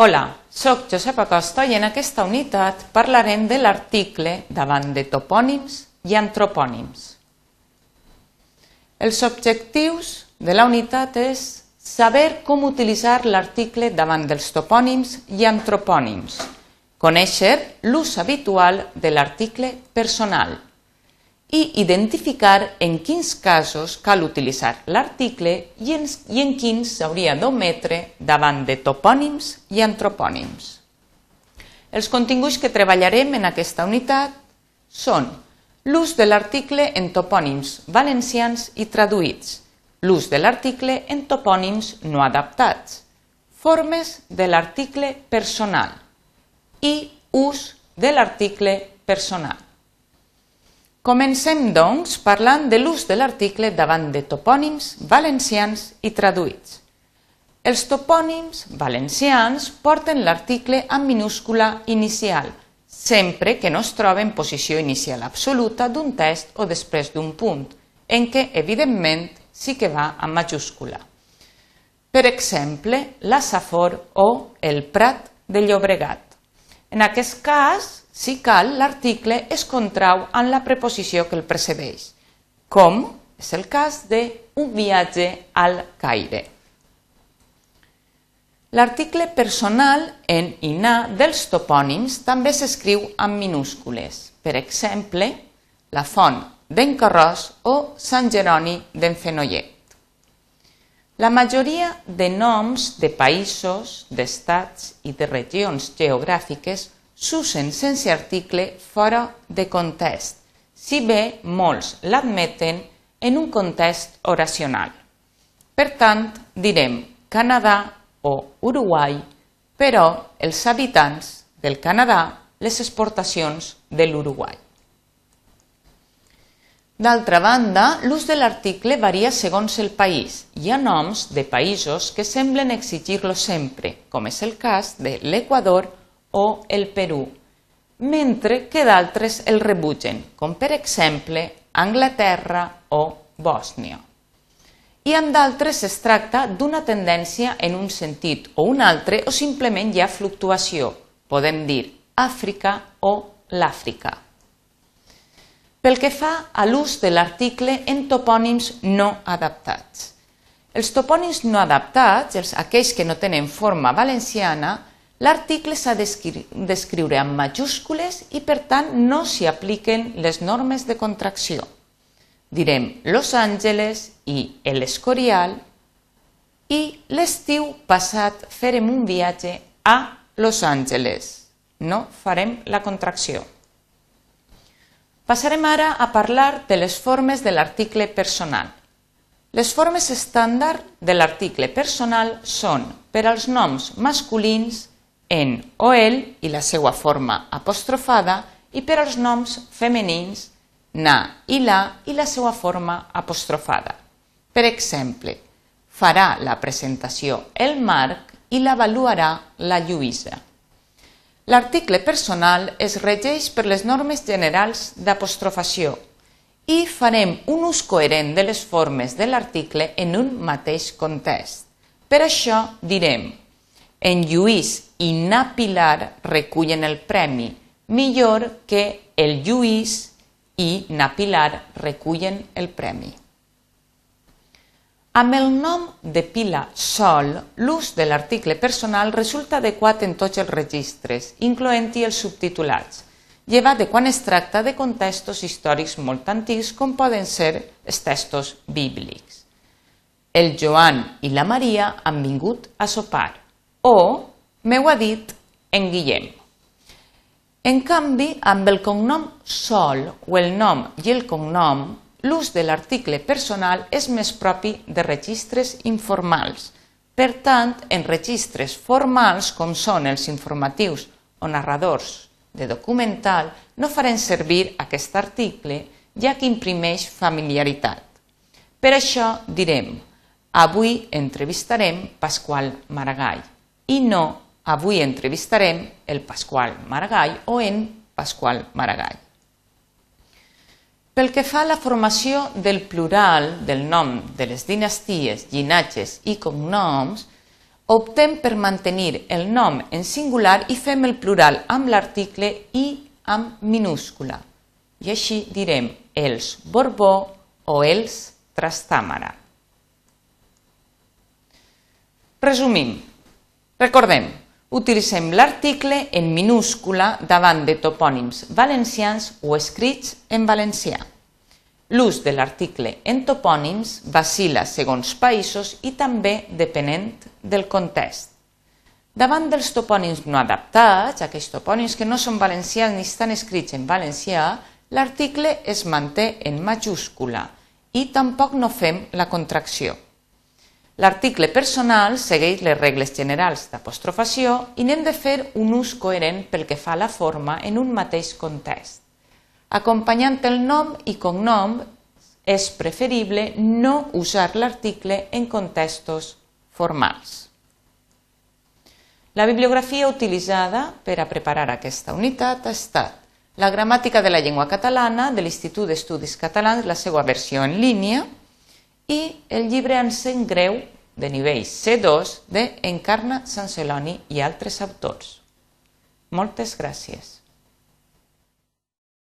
Hola, sóc Josep Acosta i en aquesta unitat parlarem de l'article davant de topònims i antropònims. Els objectius de la unitat és saber com utilitzar l'article davant dels topònims i antropònims, conèixer l'ús habitual de l'article personal, i identificar en quins casos cal utilitzar l'article i, en, i en quins s'hauria d'ometre davant de topònims i antropònims. Els continguts que treballarem en aquesta unitat són l'ús de l'article en topònims valencians i traduïts, l'ús de l'article en topònims no adaptats, formes de l'article personal i ús de l'article personal. Comencem, doncs, parlant de l'ús de l'article davant de topònims valencians i traduïts. Els topònims valencians porten l'article amb minúscula inicial, sempre que no es troba en posició inicial absoluta d'un text o després d'un punt, en què, evidentment, sí que va amb majúscula. Per exemple, la Safor o el Prat de Llobregat. En aquest cas, si cal, l'article es contrau en la preposició que el precedeix, com és el cas de un viatge al Caire. L'article personal en INA dels topònims també s'escriu amb minúscules. Per exemple, la font d'en Carròs o Sant Jeroni d'en Fenollet. La majoria de noms de països, d'estats i de regions geogràfiques s'usen sense article fora de context, si bé molts l'admeten en un context oracional. Per tant, direm Canadà o Uruguai, però els habitants del Canadà les exportacions de l'Uruguai. D'altra banda, l'ús de l'article varia segons el país. Hi ha noms de països que semblen exigir-lo sempre, com és el cas de l'Equador o el Perú, mentre que d'altres el rebutgen, com per exemple Anglaterra o Bòsnia. I amb d'altres es tracta d'una tendència en un sentit o un altre o simplement hi ha fluctuació, podem dir Àfrica o l'Àfrica. Pel que fa a l'ús de l'article en topònims no adaptats. Els topònims no adaptats, aquells que no tenen forma valenciana, L'article s'ha d'escriure amb majúscules i, per tant, no s'hi apliquen les normes de contracció. Direm Los Angeles i El Escorial i l'estiu passat farem un viatge a Los Angeles. No farem la contracció. Passarem ara a parlar de les formes de l'article personal. Les formes estàndard de l'article personal són per als noms masculins en o el i la seva forma apostrofada i per als noms femenins na i la i la seva forma apostrofada. Per exemple, farà la presentació el Marc i l'avaluarà la Lluïsa. L'article personal es regeix per les normes generals d'apostrofació i farem un ús coherent de les formes de l'article en un mateix context. Per això direm en Lluís i na Pilar recullen el premi, millor que el Lluís i na Pilar recullen el premi. Amb el nom de pila sol, l'ús de l'article personal resulta adequat en tots els registres, incloent-hi els subtitulats, llevat de quan es tracta de contextos històrics molt antics com poden ser els textos bíblics. El Joan i la Maria han vingut a sopar o m'ho ha dit en Guillem. En canvi, amb el cognom sol o el nom i el cognom, l'ús de l'article personal és més propi de registres informals. Per tant, en registres formals, com són els informatius o narradors de documental, no farem servir aquest article, ja que imprimeix familiaritat. Per això direm, avui entrevistarem Pasqual Maragall i no avui entrevistarem el Pasqual Maragall o en Pasqual Maragall. Pel que fa a la formació del plural del nom de les dinasties, llinatges i cognoms, optem per mantenir el nom en singular i fem el plural amb l'article i amb minúscula. I així direm els Borbó o els Trastàmara. Resumim. Recordem, utilitzem l'article en minúscula davant de topònims valencians o escrits en valencià. L'ús de l'article en topònims vacila segons països i també depenent del context. Davant dels topònims no adaptats, aquells topònims que no són valencians ni estan escrits en valencià, l'article es manté en majúscula i tampoc no fem la contracció. L'article personal segueix les regles generals d'apostrofació i n'hem de fer un ús coherent pel que fa a la forma en un mateix context. Acompanyant el nom i cognom és preferible no usar l'article en contextos formals. La bibliografia utilitzada per a preparar aquesta unitat ha estat la gramàtica de la llengua catalana de l'Institut d'Estudis Catalans, la seva versió en línia, i el llibre Encén Greu de nivell C2 de Encarna Sant Celoni i altres autors. Moltes gràcies.